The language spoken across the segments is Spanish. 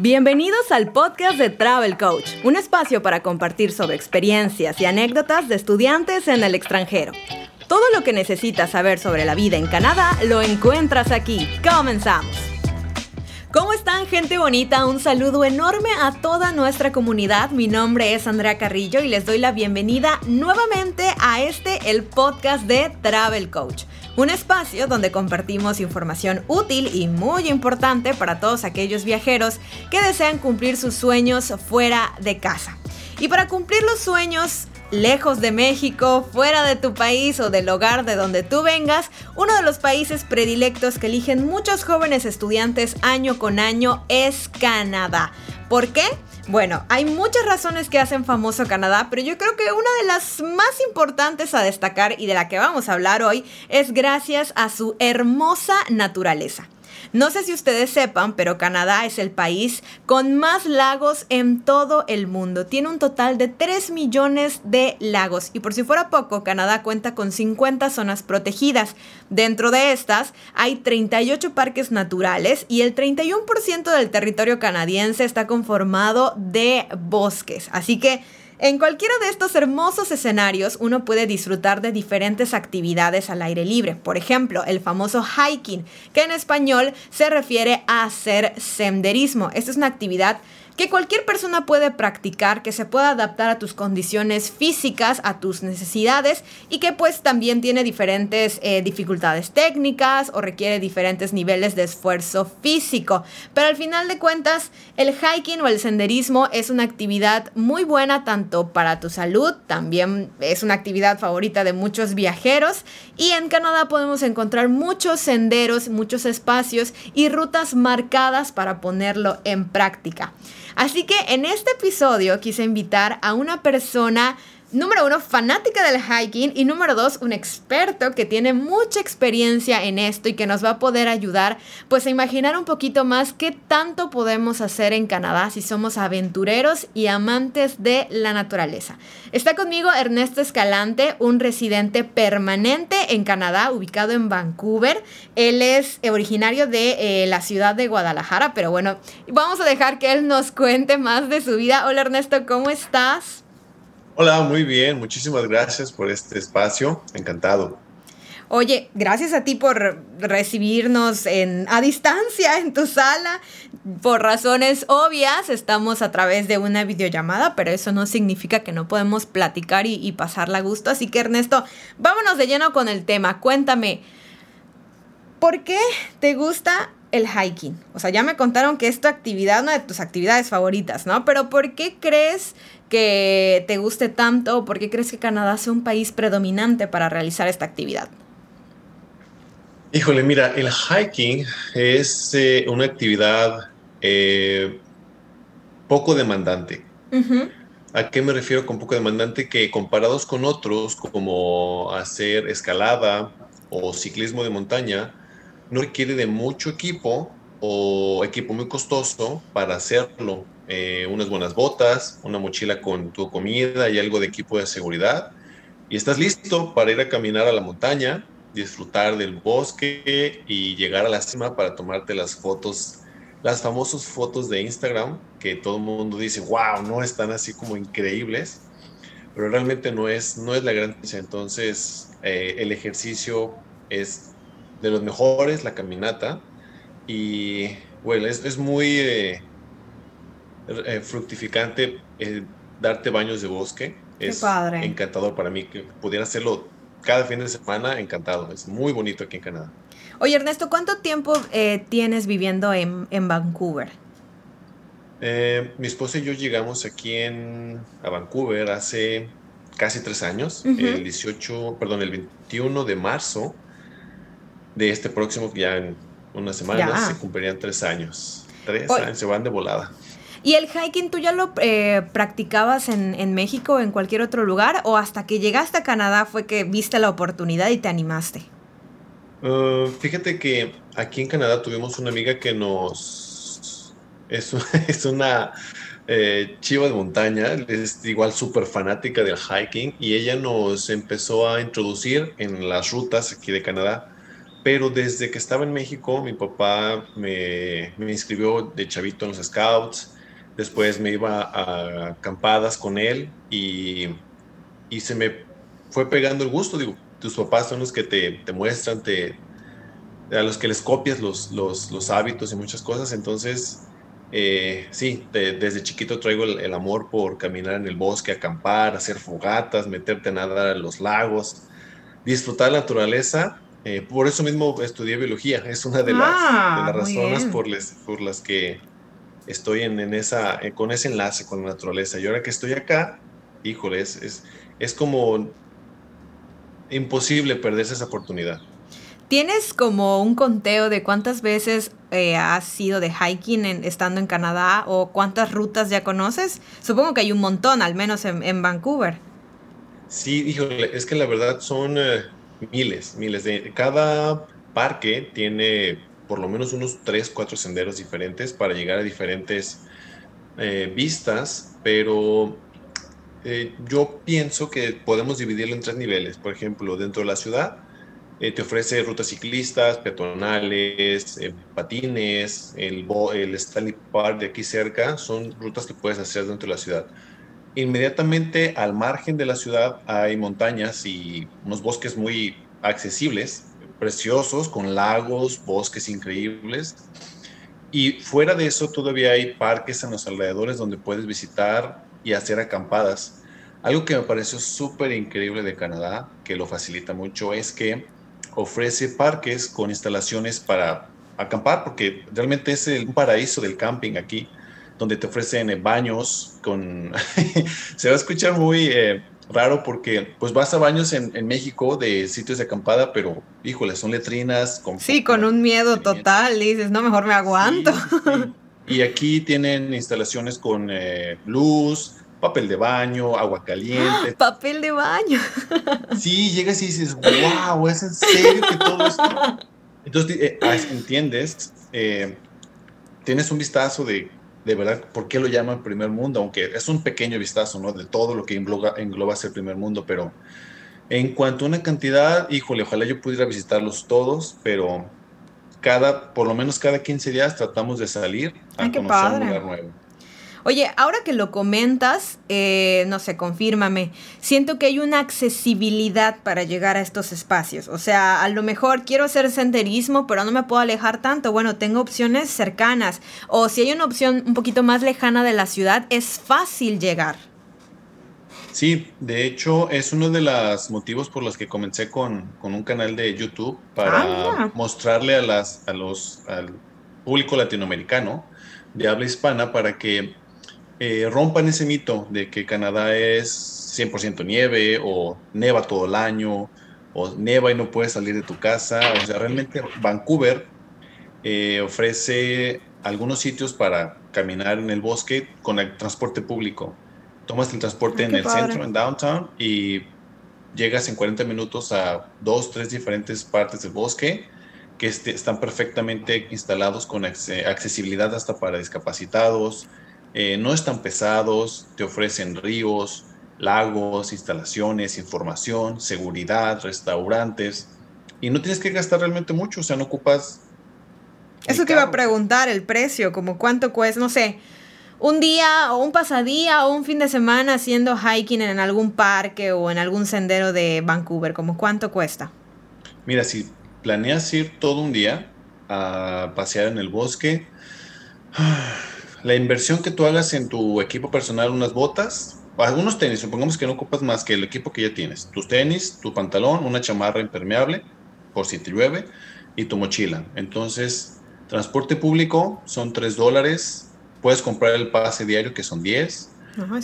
Bienvenidos al podcast de Travel Coach, un espacio para compartir sobre experiencias y anécdotas de estudiantes en el extranjero. Todo lo que necesitas saber sobre la vida en Canadá lo encuentras aquí. Comenzamos. ¿Cómo están gente bonita? Un saludo enorme a toda nuestra comunidad. Mi nombre es Andrea Carrillo y les doy la bienvenida nuevamente a este, el podcast de Travel Coach un espacio donde compartimos información útil y muy importante para todos aquellos viajeros que desean cumplir sus sueños fuera de casa. Y para cumplir los sueños lejos de México, fuera de tu país o del hogar de donde tú vengas, uno de los países predilectos que eligen muchos jóvenes estudiantes año con año es Canadá. ¿Por qué? Bueno, hay muchas razones que hacen famoso Canadá, pero yo creo que una de las más importantes a destacar y de la que vamos a hablar hoy es gracias a su hermosa naturaleza. No sé si ustedes sepan, pero Canadá es el país con más lagos en todo el mundo. Tiene un total de 3 millones de lagos. Y por si fuera poco, Canadá cuenta con 50 zonas protegidas. Dentro de estas hay 38 parques naturales y el 31% del territorio canadiense está conformado de bosques. Así que en cualquiera de estos hermosos escenarios uno puede disfrutar de diferentes actividades al aire libre. Por ejemplo, el famoso hiking, que en español se refiere a hacer senderismo. Esta es una actividad que cualquier persona puede practicar, que se pueda adaptar a tus condiciones físicas, a tus necesidades y que pues también tiene diferentes eh, dificultades técnicas o requiere diferentes niveles de esfuerzo físico. Pero al final de cuentas, el hiking o el senderismo es una actividad muy buena tanto para tu salud, también es una actividad favorita de muchos viajeros y en Canadá podemos encontrar muchos senderos, muchos espacios y rutas marcadas para ponerlo en práctica. Así que en este episodio quise invitar a una persona número uno, fanática del hiking y número dos, un experto que tiene mucha experiencia en esto y que nos va a poder ayudar pues a imaginar un poquito más qué tanto podemos hacer en Canadá si somos aventureros y amantes de la naturaleza. Está conmigo Ernesto Escalante, un residente permanente en Canadá, ubicado en Vancouver. Él es originario de eh, la ciudad de Guadalajara, pero bueno, vamos a dejar que él nos cuente más de su vida. Hola Ernesto, ¿cómo estás? Hola, muy bien. Muchísimas gracias por este espacio. Encantado. Oye, gracias a ti por recibirnos a distancia en tu sala. Por razones obvias, estamos a través de una videollamada, pero eso no significa que no podemos platicar y, y pasarla a gusto. Así que Ernesto, vámonos de lleno con el tema. Cuéntame, ¿por qué te gusta el hiking? O sea, ya me contaron que es tu actividad, una de tus actividades favoritas, ¿no? Pero ¿por qué crees que te guste tanto? ¿Por qué crees que Canadá sea un país predominante para realizar esta actividad? Híjole, mira, el hiking es eh, una actividad eh, poco demandante. ¿A qué me refiero con poco demandante? Que comparados con otros, como hacer escalada o ciclismo de montaña, no requiere de mucho equipo o equipo muy costoso para hacerlo. Eh, unas buenas botas, una mochila con tu comida y algo de equipo de seguridad. Y estás listo para ir a caminar a la montaña, disfrutar del bosque y llegar a la cima para tomarte las fotos, las famosas fotos de Instagram que todo el mundo dice, wow, no están así como increíbles, pero realmente no es, no es la gran diferencia. Entonces, eh, el ejercicio es de los mejores, la caminata, y bueno, es, es muy... Eh, eh, fructificante eh, darte baños de bosque. es encantador para mí que pudiera hacerlo cada fin de semana, encantado. Es muy bonito aquí en Canadá. Oye, Ernesto, ¿cuánto tiempo eh, tienes viviendo en, en Vancouver? mi esposa y yo llegamos aquí en, a Vancouver hace casi tres años, el 18, perdón, el 21 de marzo de este próximo, ya en unas semanas, se cumplirían tres años. Tres años, se van de volada. ¿Y el hiking tú ya lo eh, practicabas en, en, México o en cualquier otro lugar? ¿O hasta que llegaste a Canadá fue que viste la oportunidad y te animaste? Uh, fíjate que aquí en Canadá tuvimos una amiga que nos... Es, una eh, chiva de montaña, es igual súper fanática del hiking y ella nos empezó a introducir en las rutas aquí de Canadá pero desde que estaba en México, mi papá me, me inscribió de chavito en los scouts, después me iba a acampadas con él y, y se me fue pegando el gusto, digo, tus papás son los que te, te muestran, te, a los que les copias los, los, los hábitos y muchas cosas, entonces eh, sí, desde chiquito traigo el, amor por caminar en el bosque, acampar, hacer fogatas, meterte a nadar en los lagos, disfrutar la naturaleza. Eh, por eso mismo estudié biología. Es una de las, ah, razones por, por, las que estoy en, esa, eh, con ese enlace con la naturaleza. Y ahora que estoy acá, híjole, es, es como imposible perderse esa oportunidad. ¿Tienes como un conteo de cuántas veces eh, has sido de hiking estando en Canadá o cuántas rutas ya conoces? Supongo que hay un montón, al menos en, Vancouver. Sí, híjole, es que la verdad son eh, miles, miles de... Cada parque tiene por lo menos unos 3, 4 senderos diferentes para llegar a diferentes eh, vistas, pero yo pienso que podemos dividirlo en tres niveles. Por ejemplo, dentro de la ciudad eh, te ofrece rutas ciclistas, peatonales, eh, patines, el, el Stanley Park de aquí cerca, son rutas que puedes hacer dentro de la ciudad. Inmediatamente al margen de la ciudad hay montañas y unos bosques muy accesibles, preciosos, con lagos, bosques increíbles. Y fuera de eso todavía hay parques en los alrededores donde puedes visitar y hacer acampadas. Algo que me pareció súper increíble de Canadá, que lo facilita mucho, es que ofrece parques con instalaciones para acampar, porque realmente es un paraíso del camping aquí, donde te ofrecen baños con... se va a escuchar muy eh, raro porque pues vas a baños en, México de sitios de acampada, pero híjole, son letrinas. Con, sí, con un miedo total, dices, no, mejor me aguanto. Y aquí tienen instalaciones con eh, luz, papel de baño, agua caliente. Papel de baño. Sí, llegas y dices, wow, ¿es en serio que todo esto? Entonces, eh, ah, entiendes, eh, tienes un vistazo de, de verdad, por qué lo llaman primer mundo, aunque es un pequeño vistazo, ¿no? De todo lo que engloba, engloba ser primer mundo, pero en cuanto a una cantidad, híjole, ojalá yo pudiera visitarlos todos, pero cada, por lo menos cada 15 días tratamos de salir a conocer un lugar nuevo. Oye, ahora que lo comentas, eh, no sé, confírmame, siento que hay una accesibilidad para llegar a estos espacios. O sea, a lo mejor quiero hacer senderismo, pero no me puedo alejar tanto. Bueno, tengo opciones cercanas. O si hay una opción un poquito más lejana de la ciudad, es fácil llegar. Sí, de hecho es uno de los motivos por los que comencé con, un canal de YouTube para ah, mostrarle a las, a los, al público latinoamericano de habla hispana para que eh, rompan ese mito de que Canadá es 100% nieve o neva todo el año o neva y no puedes salir de tu casa. O sea, realmente Vancouver eh, ofrece algunos sitios para caminar en el bosque con el transporte público. Tomas el transporte en el centro, en downtown, y llegas en 40 minutos a dos, tres diferentes partes del bosque que este, están perfectamente instalados con accesibilidad hasta para discapacitados, eh, no están pesados, te ofrecen ríos, lagos, instalaciones, información, seguridad, restaurantes, y no tienes que gastar realmente mucho, o sea, no ocupas... Eso te iba a preguntar, el precio, como cuánto cuesta, no sé, un día o un pasadía o un fin de semana haciendo hiking en algún parque o en algún sendero de Vancouver, como cuánto cuesta. Mira, si planeas ir todo un día a pasear en el bosque, la inversión que tú hagas en tu equipo personal, unas botas, algunos tenis, supongamos que no ocupas más que el equipo que ya tienes, tus tenis, tu pantalón, una chamarra impermeable, por si te llueve, y tu mochila. Entonces, transporte público son 3 dólares, puedes comprar el pase diario que son 10,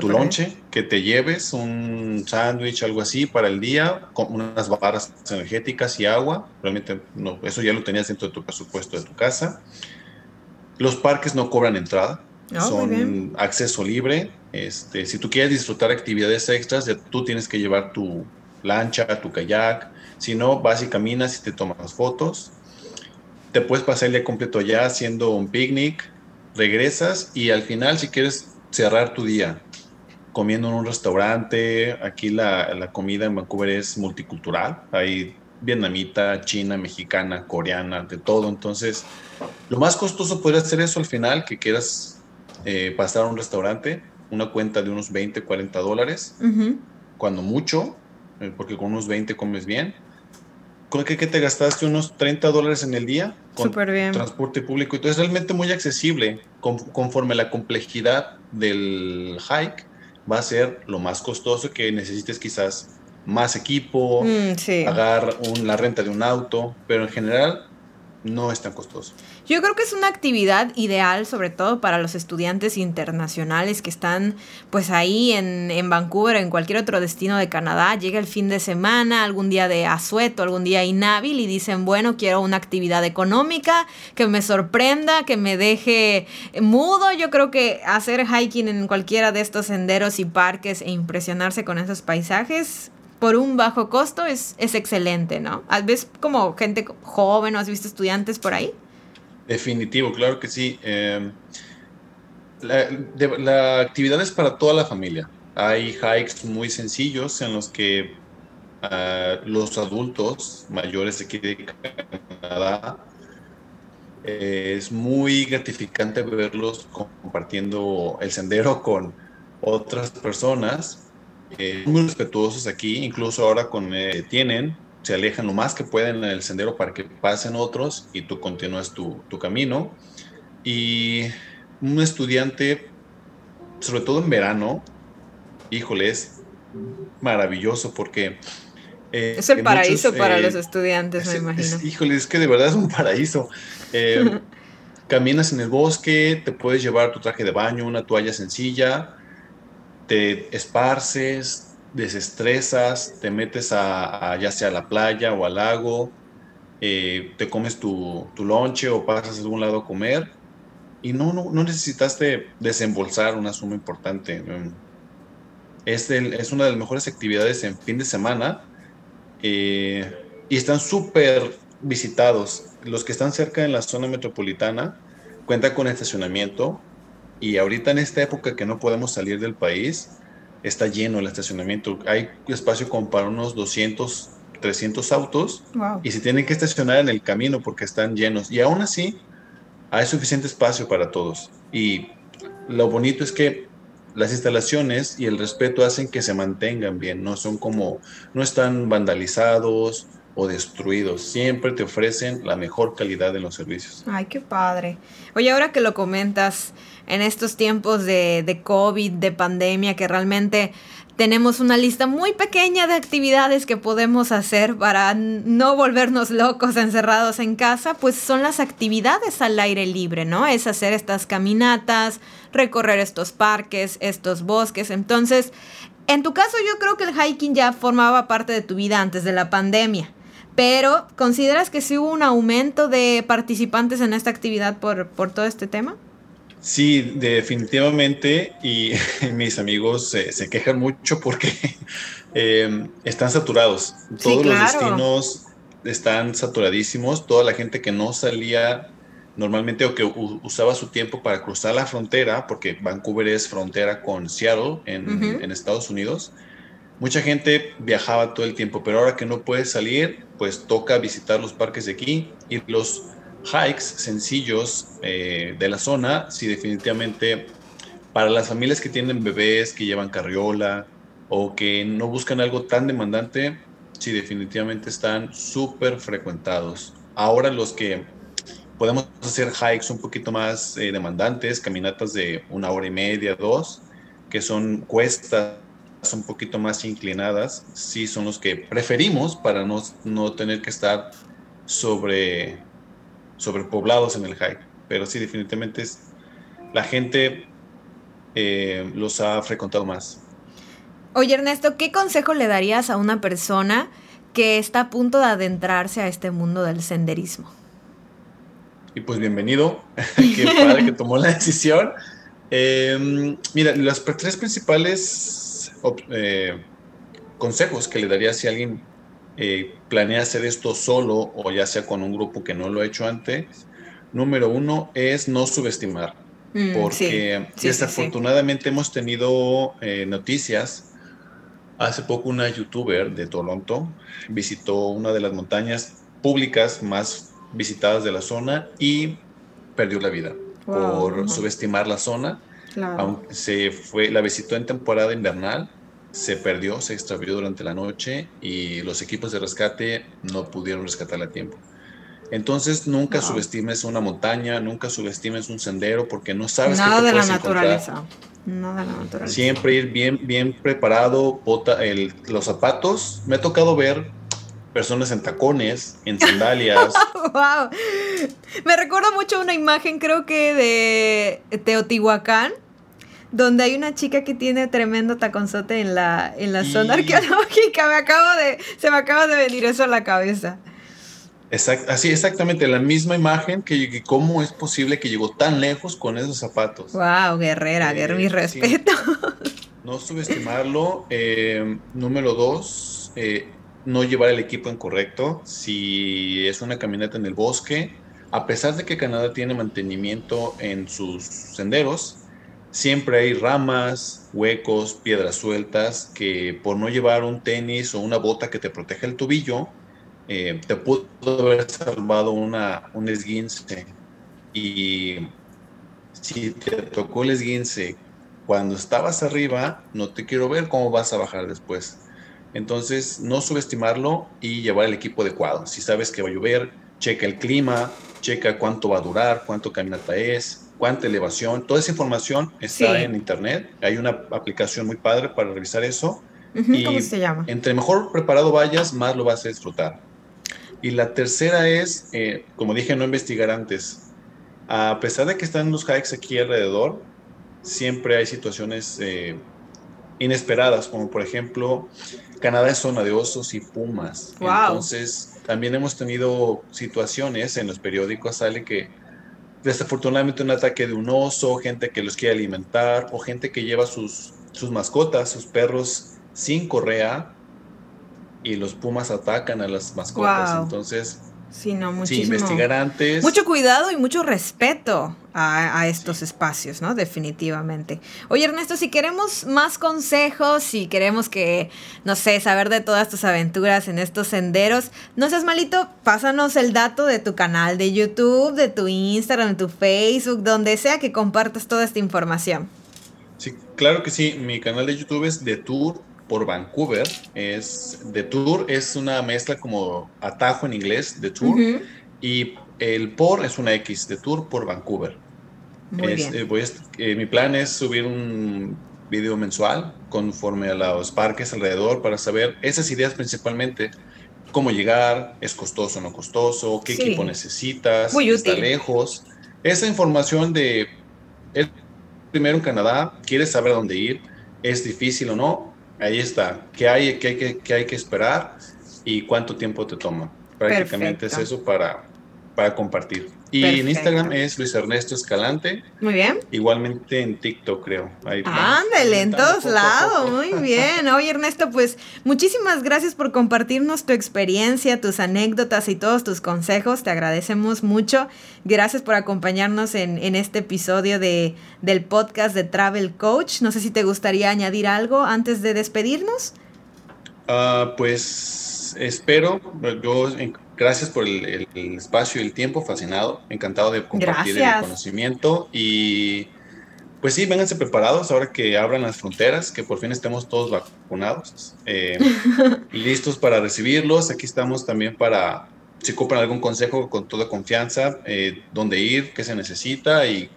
tu lonche, que te lleves un sándwich, algo así para el día, con unas barras energéticas y agua, realmente no, eso ya lo tenías dentro de tu presupuesto de tu casa los parques no cobran entrada, ah, son acceso libre. Este, si tú quieres disfrutar actividades extras, tú tienes que llevar tu lancha, tu kayak. Si no, vas y caminas y te tomas fotos. Te puedes pasar el día completo allá haciendo un picnic, regresas y al final, si quieres cerrar tu día comiendo en un restaurante, aquí la, la comida en Vancouver es multicultural, hay vietnamita, china, mexicana, coreana, de todo. Entonces, lo más costoso podría ser eso al final, que quieras eh, pasar a un restaurante, una cuenta de unos 20, 40 dólares, cuando mucho, eh, porque con unos 20 comes bien. ¿Con qué que te gastaste unos 30 dólares en el día? Con bien. transporte público. Entonces, realmente muy accesible. conforme la complejidad del hike, va a ser lo más costoso que necesites quizás más equipo, mm, pagar la renta de un auto, pero en general no es tan costoso. Yo creo que es una actividad ideal, sobre todo para los estudiantes internacionales que están pues ahí en, en Vancouver o en cualquier otro destino de Canadá. Llega el fin de semana, algún día de asueto, algún día inhábil y dicen, bueno, quiero una actividad económica que me sorprenda, que me deje mudo. Yo creo que hacer hiking en cualquiera de estos senderos y parques e impresionarse con esos paisajes por un bajo costo es, es excelente, ¿no? ¿Ves como gente joven o has visto estudiantes por ahí? Definitivo, claro que sí. Em, la, actividad es para toda la familia. Hay hikes muy sencillos en los que ah, los adultos mayores aquí de Canadá eh, es muy gratificante verlos compartiendo el sendero con otras personas eh, muy respetuosos aquí, incluso ahora con eh, tienen, se alejan lo más que pueden en el sendero para que pasen otros y tú continúas tu, tu camino. Y un estudiante, sobre todo en verano, híjole, es maravilloso porque... Eh, es el paraíso para los estudiantes, me imagino. híjole, es que de verdad es un paraíso. caminas en el bosque, te puedes llevar tu traje de baño, una toalla sencilla, te esparces, desestresas, te metes a, ya sea a la playa o al lago, eh, te comes tu, tu lonche o pasas a algún lado a comer y no, no, no necesitaste desembolsar una suma importante. Es, es una de las mejores actividades en fin de semana eh, y están súper visitados. Los que están cerca en la zona metropolitana cuentan con estacionamiento y ahorita en esta época que no podemos salir del país, está lleno el estacionamiento. Hay espacio como para unos 200, 300 autos y se tienen que estacionar en el camino porque están llenos. Y aún así, hay suficiente espacio para todos. Y lo bonito es que las instalaciones y el respeto hacen que se mantengan bien, no son como, no están vandalizados o destruidos, siempre te ofrecen la mejor calidad de los servicios. Ay, qué padre. Oye, ahora que lo comentas, en estos tiempos de, de COVID, de pandemia, que realmente tenemos una lista muy pequeña de actividades que podemos hacer para no volvernos locos encerrados en casa, pues son las actividades al aire libre, ¿no? Es hacer estas caminatas, recorrer estos parques, estos bosques. Entonces, en tu caso yo creo que el hiking ya formaba parte de tu vida antes de la pandemia. Pero, ¿consideras que sí hubo un aumento de participantes en esta actividad por, por todo este tema? Sí, definitivamente. Y mis amigos se quejan mucho porque em, están saturados. Todos los destinos están saturadísimos. Toda la gente que no salía normalmente o que usaba su tiempo para cruzar la frontera, porque Vancouver es frontera con Seattle en, en Estados Unidos. Mucha gente viajaba todo el tiempo, pero ahora que no puede salir, pues toca visitar los parques de aquí y los hikes sencillos eh, de la zona, sí definitivamente para las familias que tienen bebés, que llevan carriola o que no buscan algo tan demandante, sí definitivamente están súper frecuentados. Ahora los que podemos hacer hikes un poquito más eh, demandantes, caminatas de una hora y media, dos, que son cuestas un poquito más inclinadas, sí son los que preferimos para no, no tener que estar sobre sobrepoblados en el hike, pero sí, definitivamente es, la gente eh, los ha frecuentado más. Oye, Ernesto, ¿qué consejo le darías a una persona que está a punto de adentrarse a este mundo del senderismo? Y pues bienvenido, qué padre que tomó la decisión. Em, mira, los tres principales eh, consejos que le daría si alguien eh, planea hacer esto solo o ya sea con un grupo que no lo ha hecho antes, número uno es no subestimar, mm, porque desafortunadamente hemos tenido eh, noticias. Hace poco una youtuber de Toronto visitó una de las montañas públicas más visitadas de la zona y perdió la vida por subestimar la zona. Aunque se fue, la visitó en temporada invernal, se perdió, se extravió durante la noche y los equipos de rescate no pudieron rescatarla a tiempo. Entonces nunca subestimes una montaña, nunca subestimes un sendero porque no sabes Nada qué te de la naturaleza. Nada de la naturaleza. Siempre ir bien, bien preparado, bota, el, los zapatos. Me ha tocado ver personas en tacones, en sandalias. wow. Me recuerda mucho una imagen, creo que de Teotihuacán, donde hay una chica que tiene tremendo taconzote en la, en la zona arqueológica. Me acabo de, se me acaba de venir eso a la cabeza. Exact, así exactamente, la misma imagen que, cómo es posible que llegó tan lejos con esos zapatos. Wow, guerrera, eh, mi respeto. No subestimarlo. Eh, número dos, eh, no llevar el equipo incorrecto. Si es una caminata en el bosque, a pesar de que Canadá tiene mantenimiento en sus senderos, siempre hay ramas, huecos, piedras sueltas que por no llevar un tenis o una bota que te proteja el tobillo, eh, te pudo haber salvado una, un esguince. Y si te tocó el esguince cuando estabas arriba, no te quiero ver cómo vas a bajar después. Entonces, no subestimarlo y llevar el equipo adecuado. Si sabes que va a llover, checa el clima, checa cuánto va a durar, cuánto caminata es, cuánta elevación. Toda esa información está en internet. Hay una aplicación muy padre para revisar eso. ¿Cómo se llama? Entre mejor preparado vayas, más lo vas a disfrutar. Y la tercera es, eh, como dije, no investigar antes. A pesar de que están los hikes aquí alrededor, siempre hay situaciones eh, inesperadas, como por ejemplo, Canadá es zona de osos y pumas. Entonces, también hemos tenido situaciones en los periódicos, sale que desafortunadamente un ataque de un oso, gente que los quiere alimentar o gente que lleva sus, sus mascotas, sus perros sin correa y los pumas atacan a las mascotas. Entonces, sí, no, muchísimo. investigar antes. Mucho cuidado y mucho respeto a, estos espacios, ¿no? Definitivamente. Oye, Ernesto, si queremos más consejos, si queremos que, no sé, saber de todas tus aventuras en estos senderos, no seas malito, pásanos el dato de tu canal de YouTube, de tu Instagram, de tu Facebook, donde sea que compartas toda esta información. Sí, claro que sí. Mi canal de YouTube es de Tour por Vancouver. Es de tour, es una mezcla como atajo en inglés de tour. Y el por es una X de tour por Vancouver. Eh, eh, mi plan es subir un video mensual conforme a los parques alrededor para saber esas ideas principalmente. Cómo llegar, es costoso o no costoso, qué equipo necesitas, está lejos. Esa información de primero en Canadá, quieres saber dónde ir, es difícil o no, Ahí está. ¿Qué hay, qué hay, que, qué hay que esperar y cuánto tiempo te toma? Prácticamente es eso para, para compartir. Y en Instagram es Luis Ernesto Escalante. Muy bien. Igualmente en TikTok, creo. Ándale, en todos lados. Muy bien. Oye, Ernesto, pues muchísimas gracias por compartirnos tu experiencia, tus anécdotas y todos tus consejos. Te agradecemos mucho. Gracias por acompañarnos en, este episodio de, del podcast de Travel Coach. No sé si te gustaría añadir algo antes de despedirnos. Ah, pues espero, yo Gracias por el, espacio y el tiempo, fascinado, encantado de compartir el conocimiento y pues sí, vénganse preparados ahora que abran las fronteras, que por fin estemos todos vacunados, eh, listos para recibirlos. Aquí estamos también para, si ocupan algún consejo con toda confianza, eh, dónde ir, qué se necesita y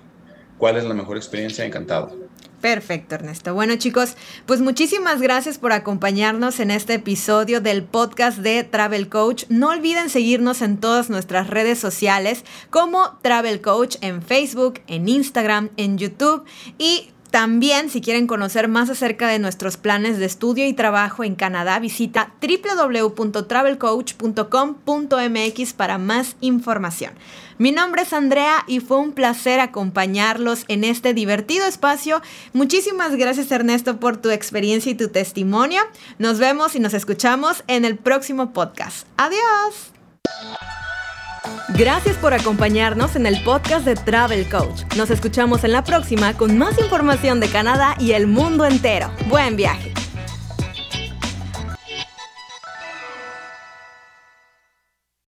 cuál es la mejor experiencia, encantado. Perfecto, Ernesto. Bueno, chicos, pues muchísimas gracias por acompañarnos en este episodio del podcast de Travel Coach. No olviden seguirnos en todas nuestras redes sociales como Travel Coach en Facebook, en Instagram, en YouTube y también, si quieren conocer más acerca de nuestros planes de estudio y trabajo en Canadá, visita www.travelcoach.com.mx para más información. Mi nombre es Andrea y fue un placer acompañarlos en este divertido espacio. Muchísimas gracias Ernesto por tu experiencia y tu testimonio. Nos vemos y nos escuchamos en el próximo podcast. Adiós. Gracias por acompañarnos en el podcast de Travel Coach. Nos escuchamos en la próxima con más información de Canadá y el mundo entero. Buen viaje.